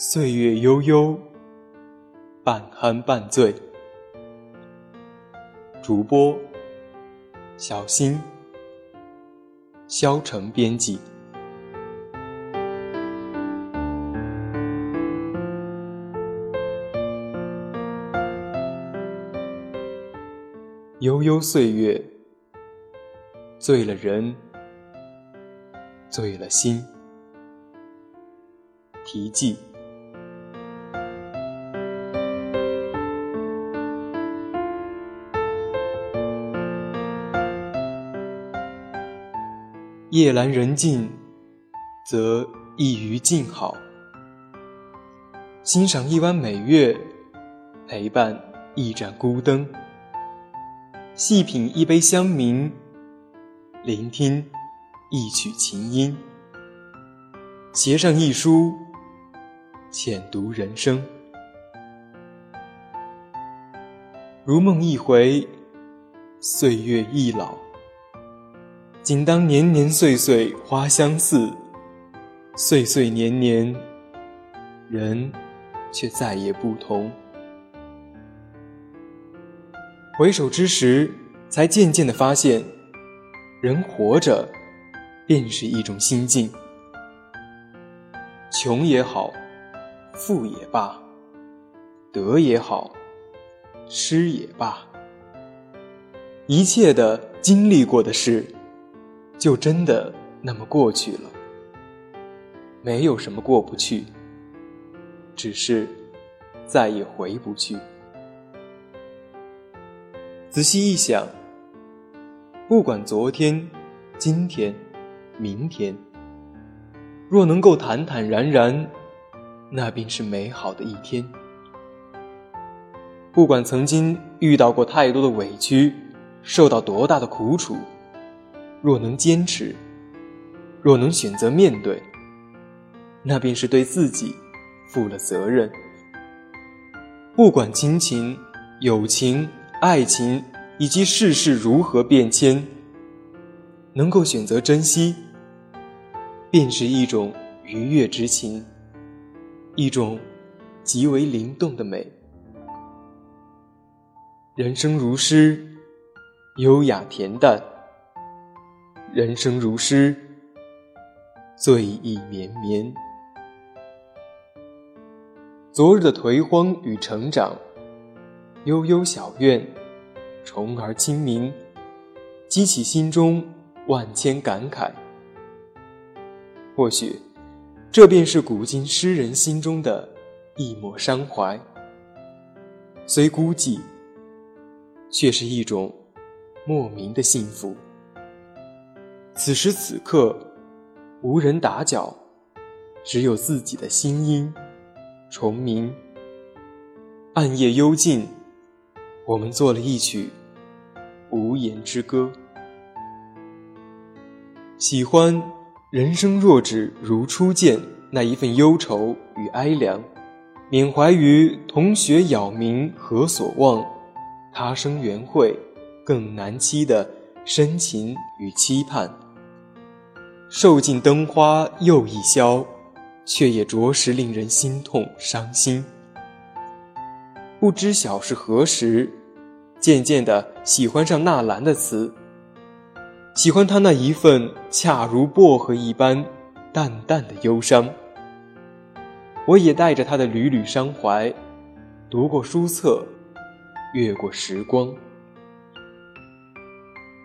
岁月悠悠，半酣半醉。主播：小新，肖成编辑。悠悠岁月，醉了人，醉了心。题记。夜阑人静，则一隅静好；欣赏一弯美月，陪伴一盏孤灯；细品一杯香茗，聆听一曲琴音；携上一书，浅读人生。如梦一回，岁月易老。仅当年年岁岁花相似，岁岁年年，人却再也不同。回首之时，才渐渐的发现，人活着，便是一种心境。穷也好，富也罢，得也好，失也罢，一切的经历过的事。就真的那么过去了，没有什么过不去，只是再也回不去。仔细一想，不管昨天、今天、明天，若能够坦坦然然，那便是美好的一天。不管曾经遇到过太多的委屈，受到多大的苦楚。若能坚持，若能选择面对，那便是对自己负了责任。不管亲情、友情、爱情以及世事如何变迁，能够选择珍惜，便是一种愉悦之情，一种极为灵动的美。人生如诗，优雅恬淡。人生如诗，醉意绵绵。昨日的颓荒与成长，悠悠小院，虫儿清明，激起心中万千感慨。或许，这便是古今诗人心中的一抹伤怀。虽孤寂，却是一种莫名的幸福。此时此刻，无人打搅，只有自己的心音虫鸣。暗夜幽静，我们做了一曲无言之歌。喜欢人生若只如初见那一份忧愁与哀凉，缅怀于同学杳冥何所望，他生缘会更难期的深情与期盼。受尽灯花又一宵，却也着实令人心痛伤心。不知晓是何时，渐渐的喜欢上纳兰的词，喜欢他那一份恰如薄荷一般淡淡的忧伤。我也带着他的缕缕伤怀，读过书册，越过时光，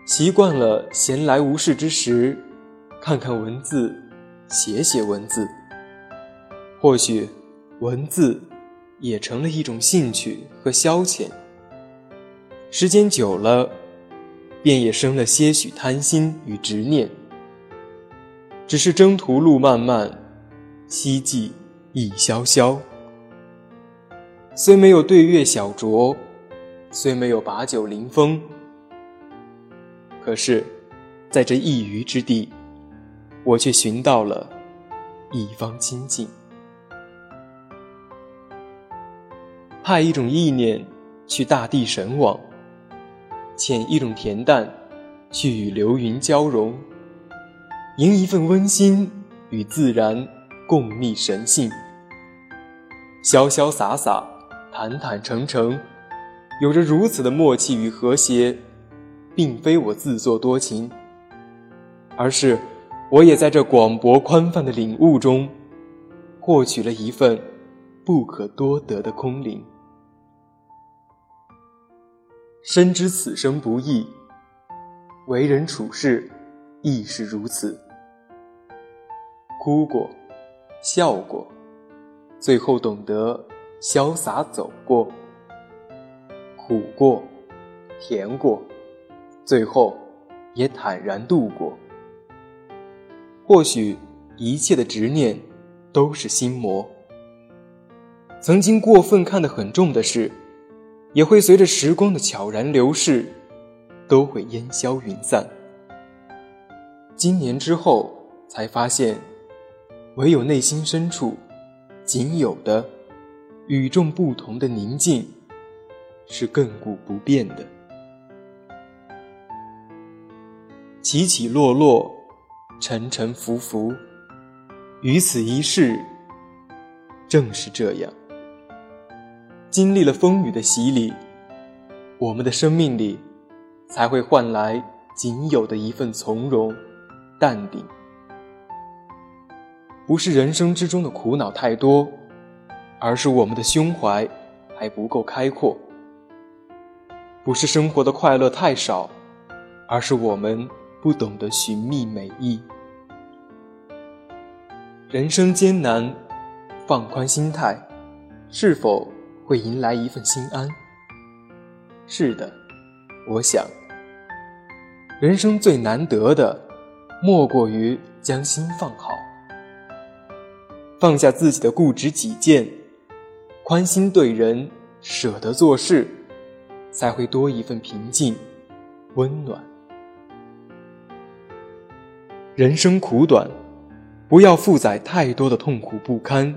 习惯了闲来无事之时。看看文字，写写文字，或许，文字也成了一种兴趣和消遣。时间久了，便也生了些许贪心与执念。只是征途路漫漫，希冀意萧萧。虽没有对月小酌，虽没有把酒临风，可是，在这一隅之地，我却寻到了一方清静。派一种意念去大地神往，遣一种恬淡去与流云交融，迎一份温馨与自然共觅神性，潇潇洒洒。坦坦诚诚，有着如此的默契与和谐，并非我自作多情，而是我也在这广博宽泛的领悟中，获取了一份不可多得的空灵。深知此生不易，为人处事亦是如此。哭过，笑过，最后懂得。潇洒走过，苦过，甜过，最后也坦然度过。或许一切的执念都是心魔。曾经过分看得很重的事，也会随着时光的悄然流逝，都会烟消云散。今年之后，才发现，唯有内心深处仅有的。与众不同的宁静，是亘古不变的。起起落落，沉沉浮浮，于此一世，正是这样。经历了风雨的洗礼，我们的生命里，才会换来仅有的一份从容、淡定。不是人生之中的苦恼太多。而是我们的胸怀还不够开阔，不是生活的快乐太少，而是我们不懂得寻觅美意。人生艰难，放宽心态，是否会迎来一份心安？是的，我想，人生最难得的，莫过于将心放好，放下自己的固执己见。宽心对人，舍得做事，才会多一份平静、温暖。人生苦短，不要负载太多的痛苦不堪，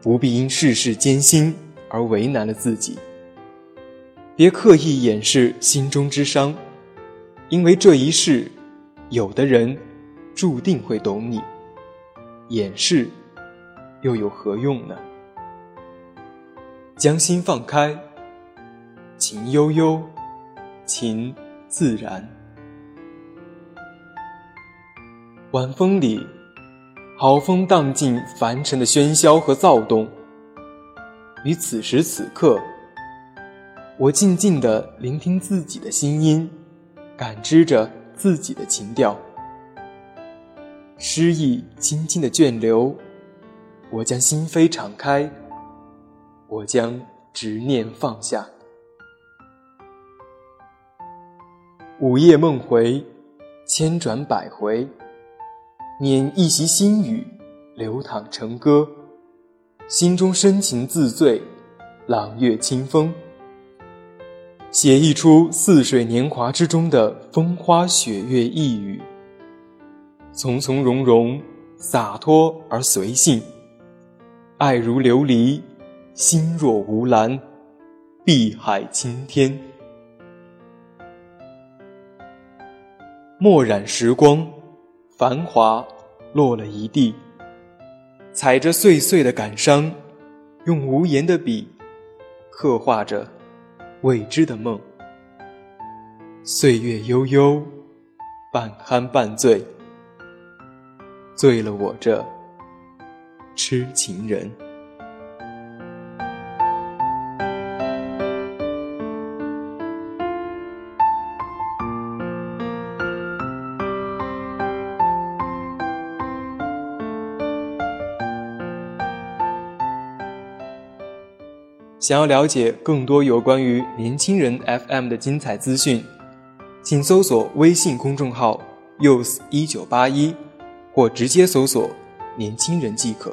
不必因世事艰辛而为难了自己。别刻意掩饰心中之伤，因为这一世，有的人注定会懂你，掩饰又有何用呢？将心放开，情悠悠，情自然。晚风里，好风荡尽凡尘的喧嚣和躁动。于此时此刻，我静静的聆听自己的心音，感知着自己的情调。诗意轻轻的卷流，我将心扉敞开。我将执念放下，午夜梦回，千转百回，捻一袭心语，流淌成歌，心中深情自醉，朗月清风，写一出似水年华之中的风花雪月一语，从从容容，洒脱而随性，爱如琉璃。心若无澜，碧海青天。墨染时光，繁华落了一地。踩着碎碎的感伤，用无言的笔，刻画着未知的梦。岁月悠悠，半酣半醉，醉了我这痴情人。想要了解更多有关于年轻人 FM 的精彩资讯，请搜索微信公众号 “use 一九八一”，或直接搜索“年轻人”即可。